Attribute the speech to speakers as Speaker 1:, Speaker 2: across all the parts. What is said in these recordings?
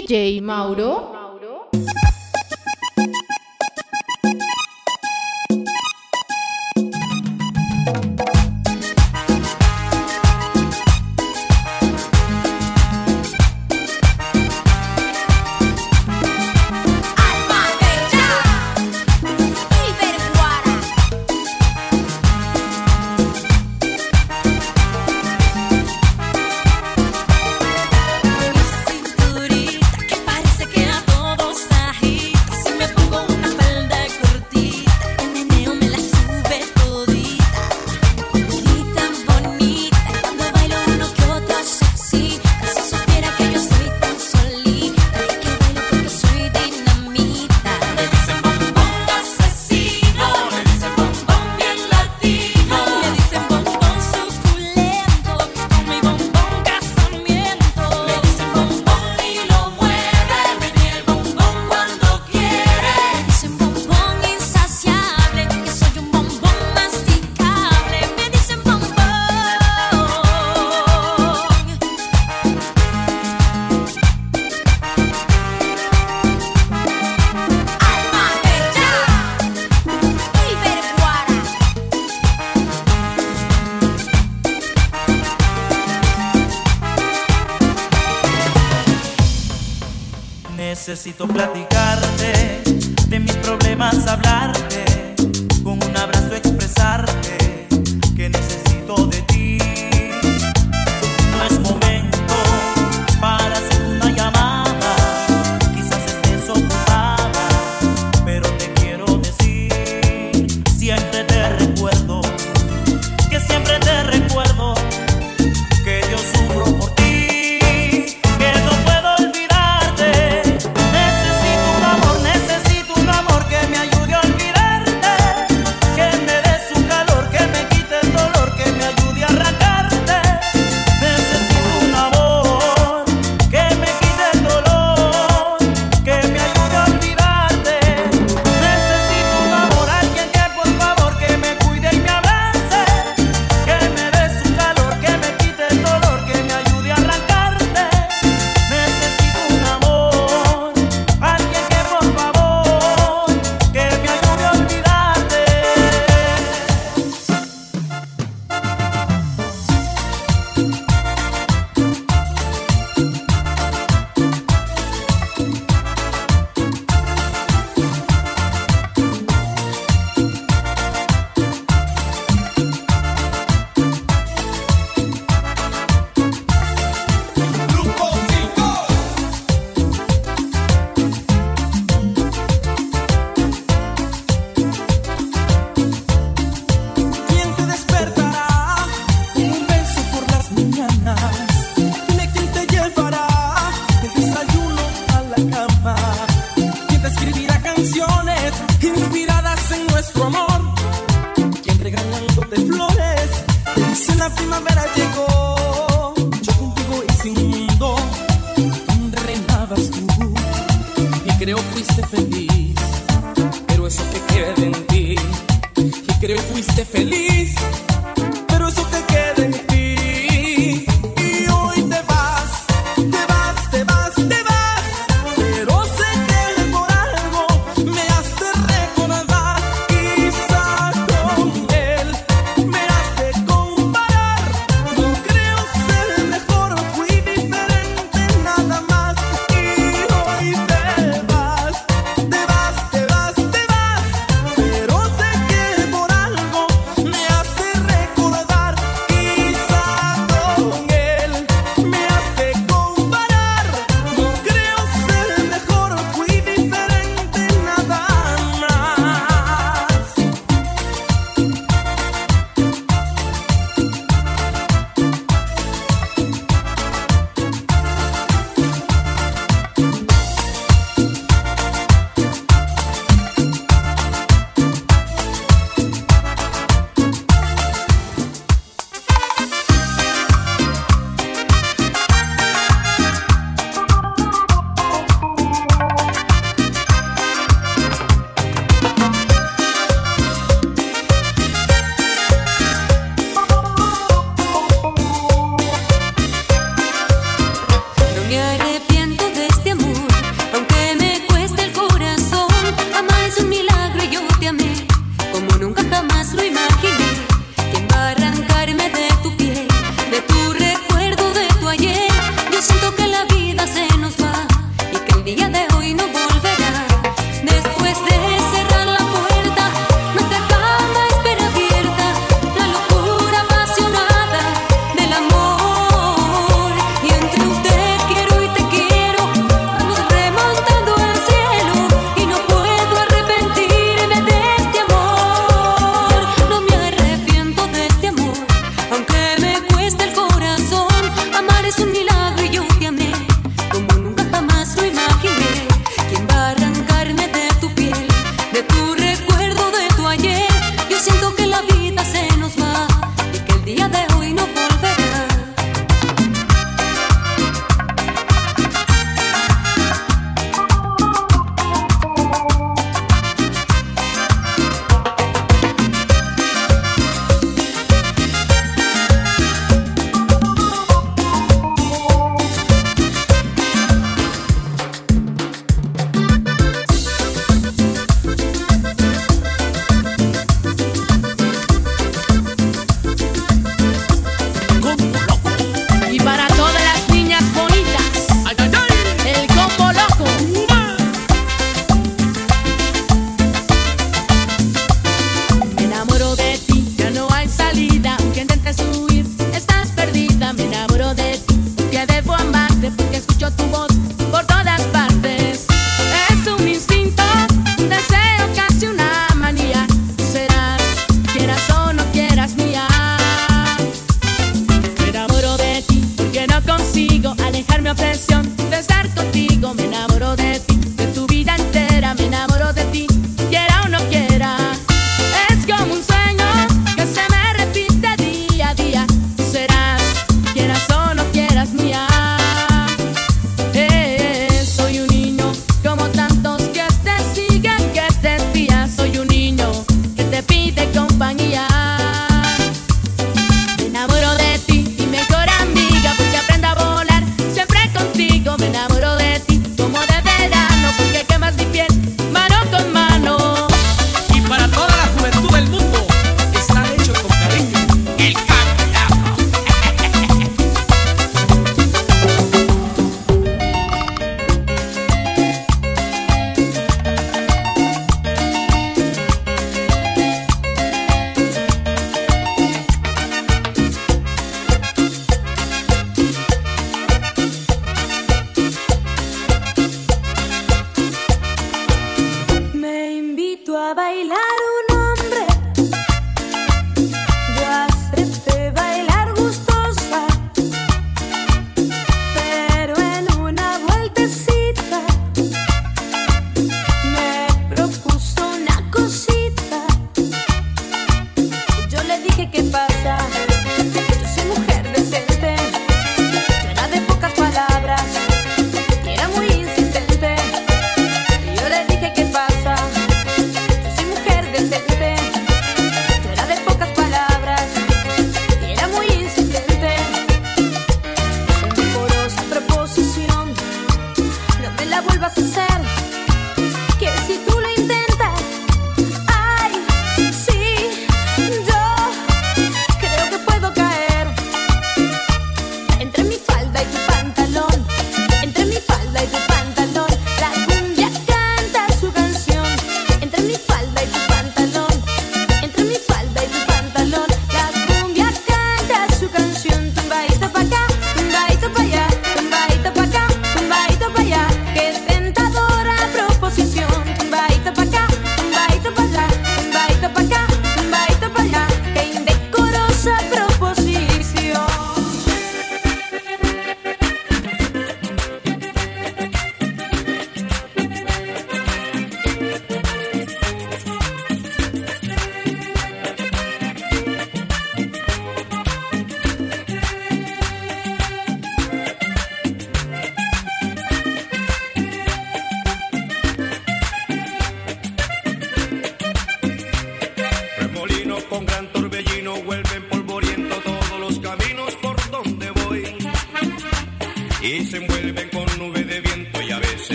Speaker 1: DJ Mauro.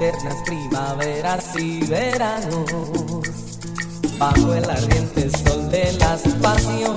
Speaker 2: eternas primaveras y veranos, bajo el ardiente sol de las pasiones.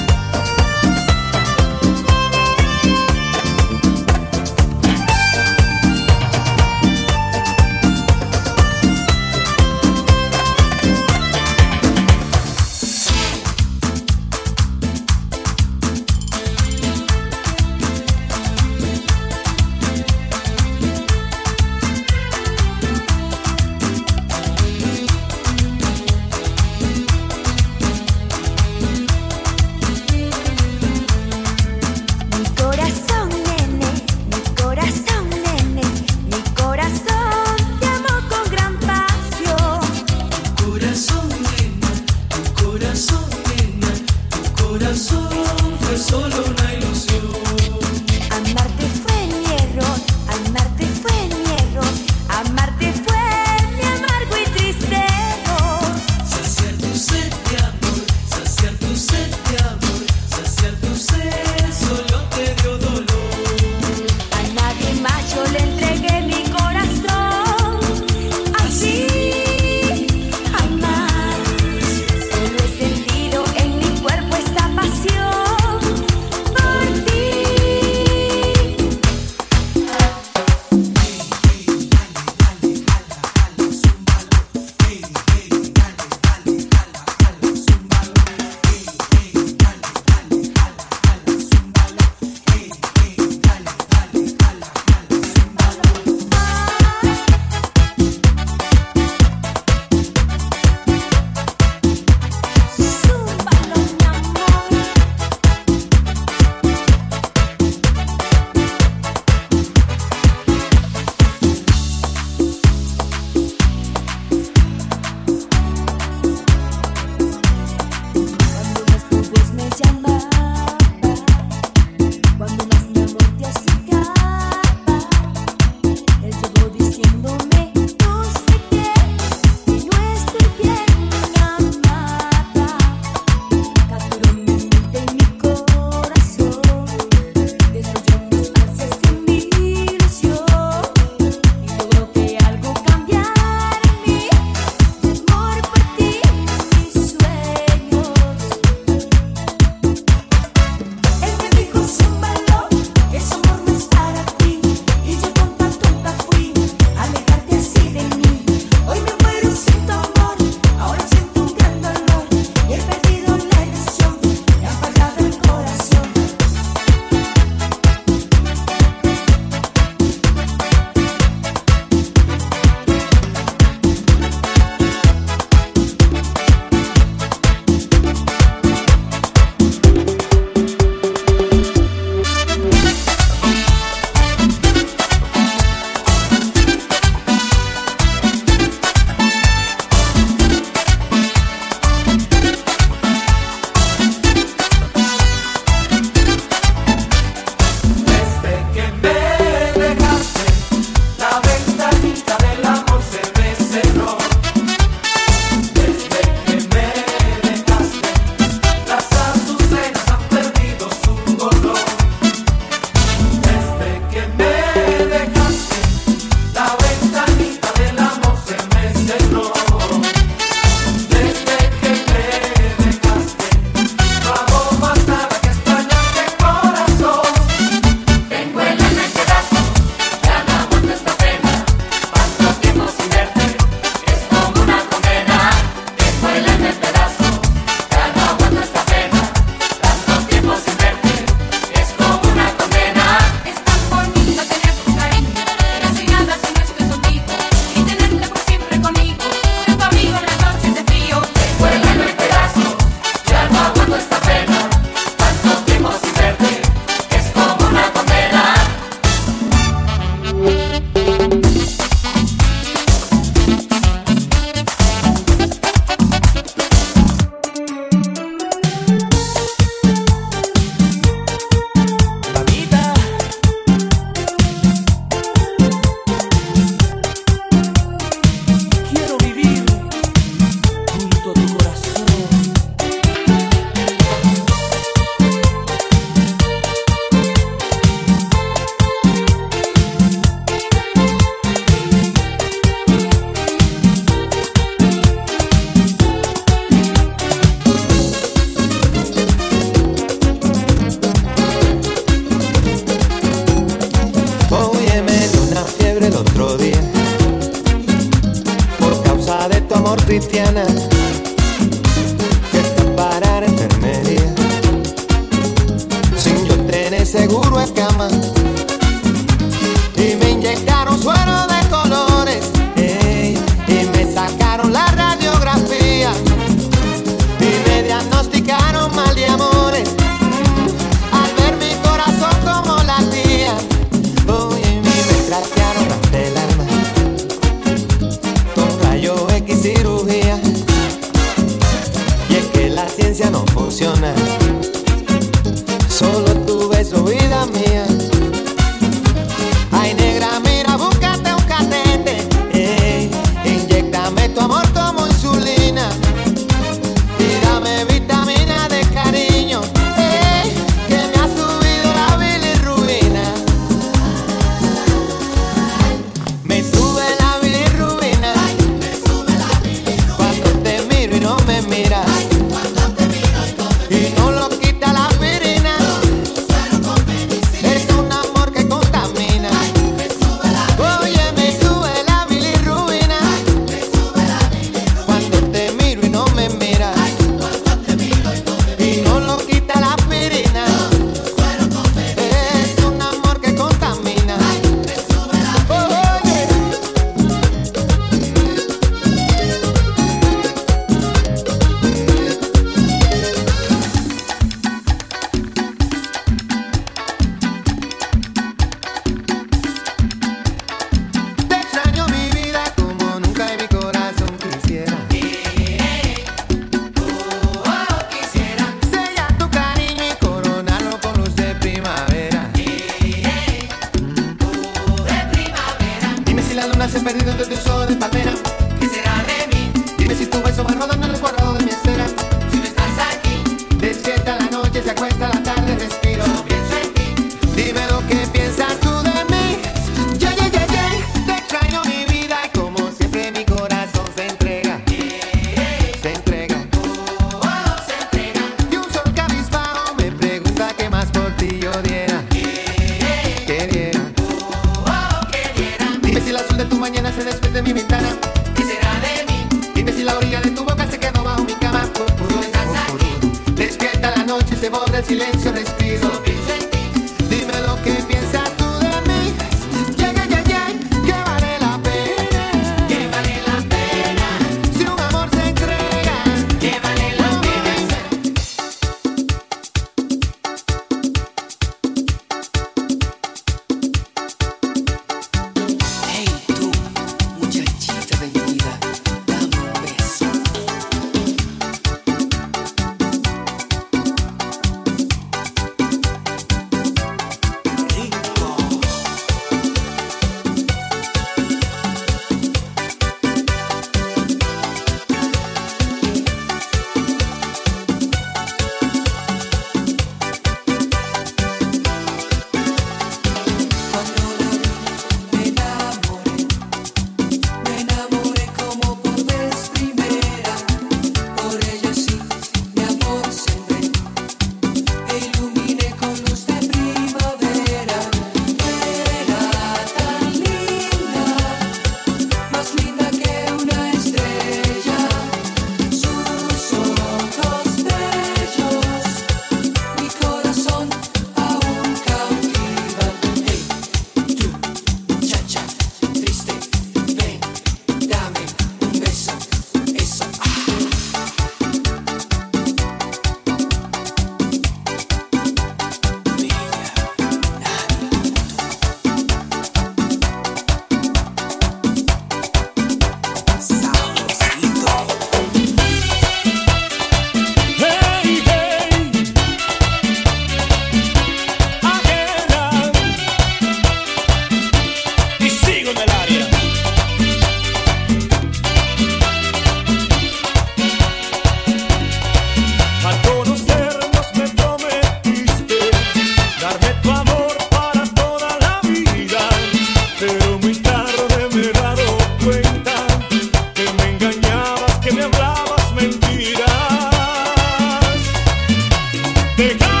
Speaker 2: Did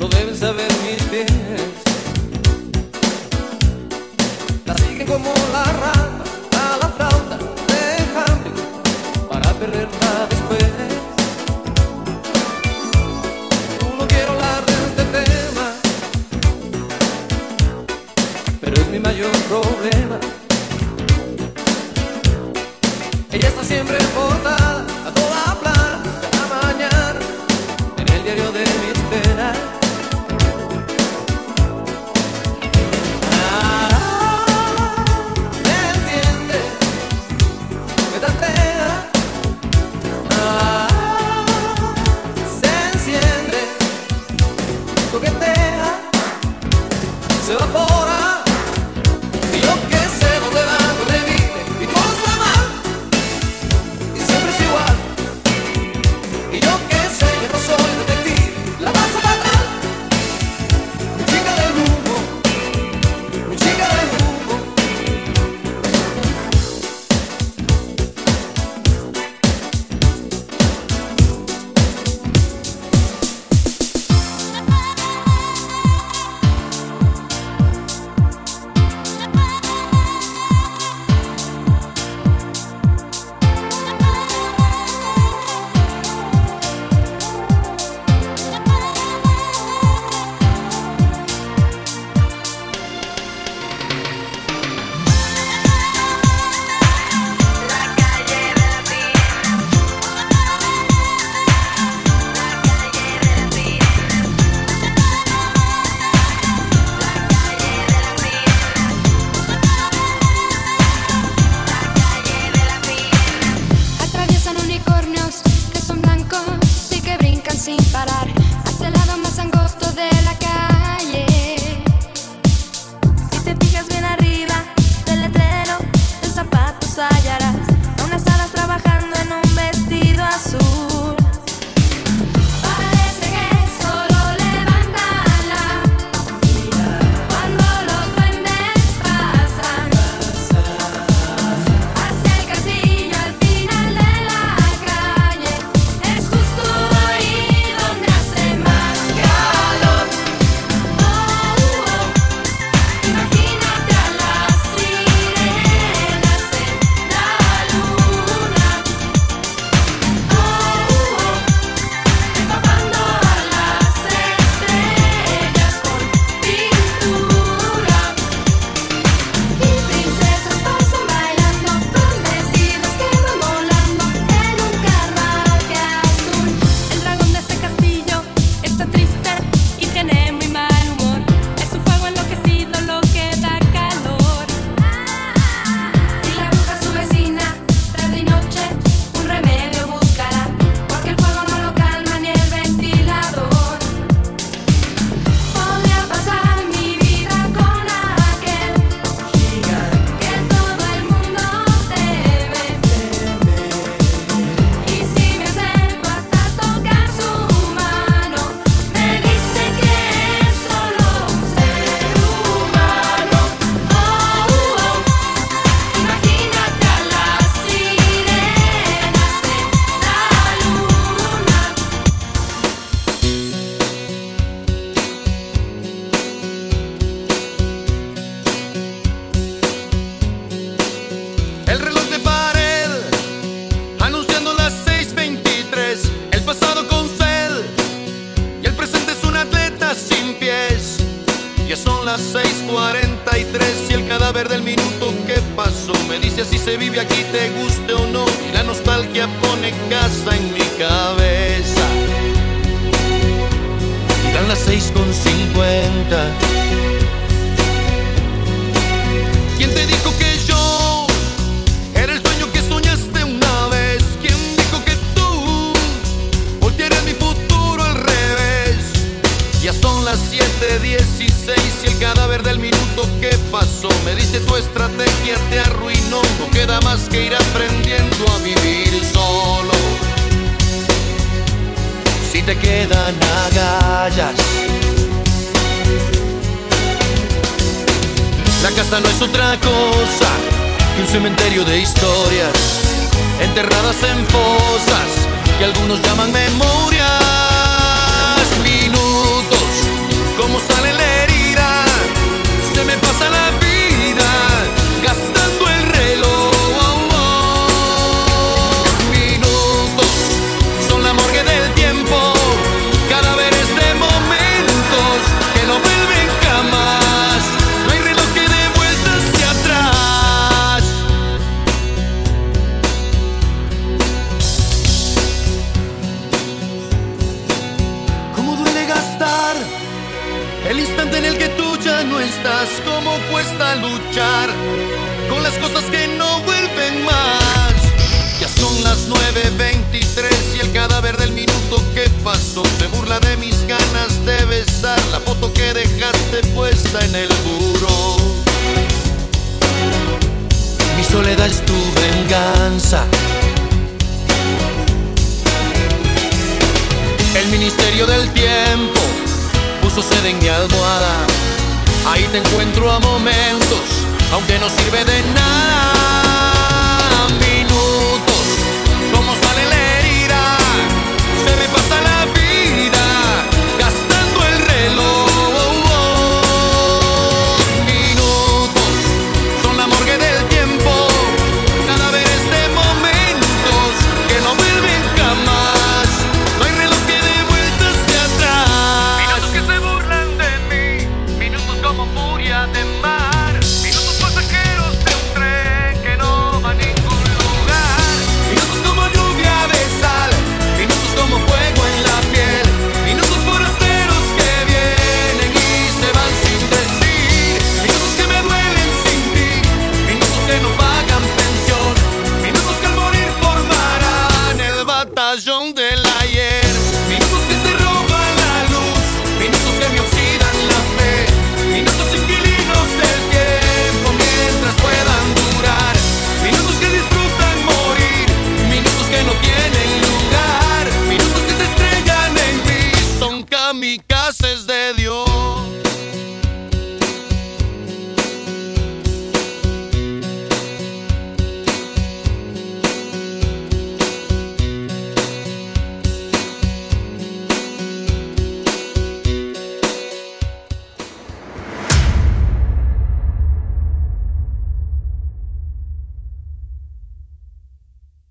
Speaker 2: Não
Speaker 3: lembro saber sin parar. que
Speaker 4: dejaste puesta en el muro. Mi soledad es tu venganza. El ministerio del tiempo puso sed en mi almohada. Ahí te encuentro a momentos, aunque no sirve de nada.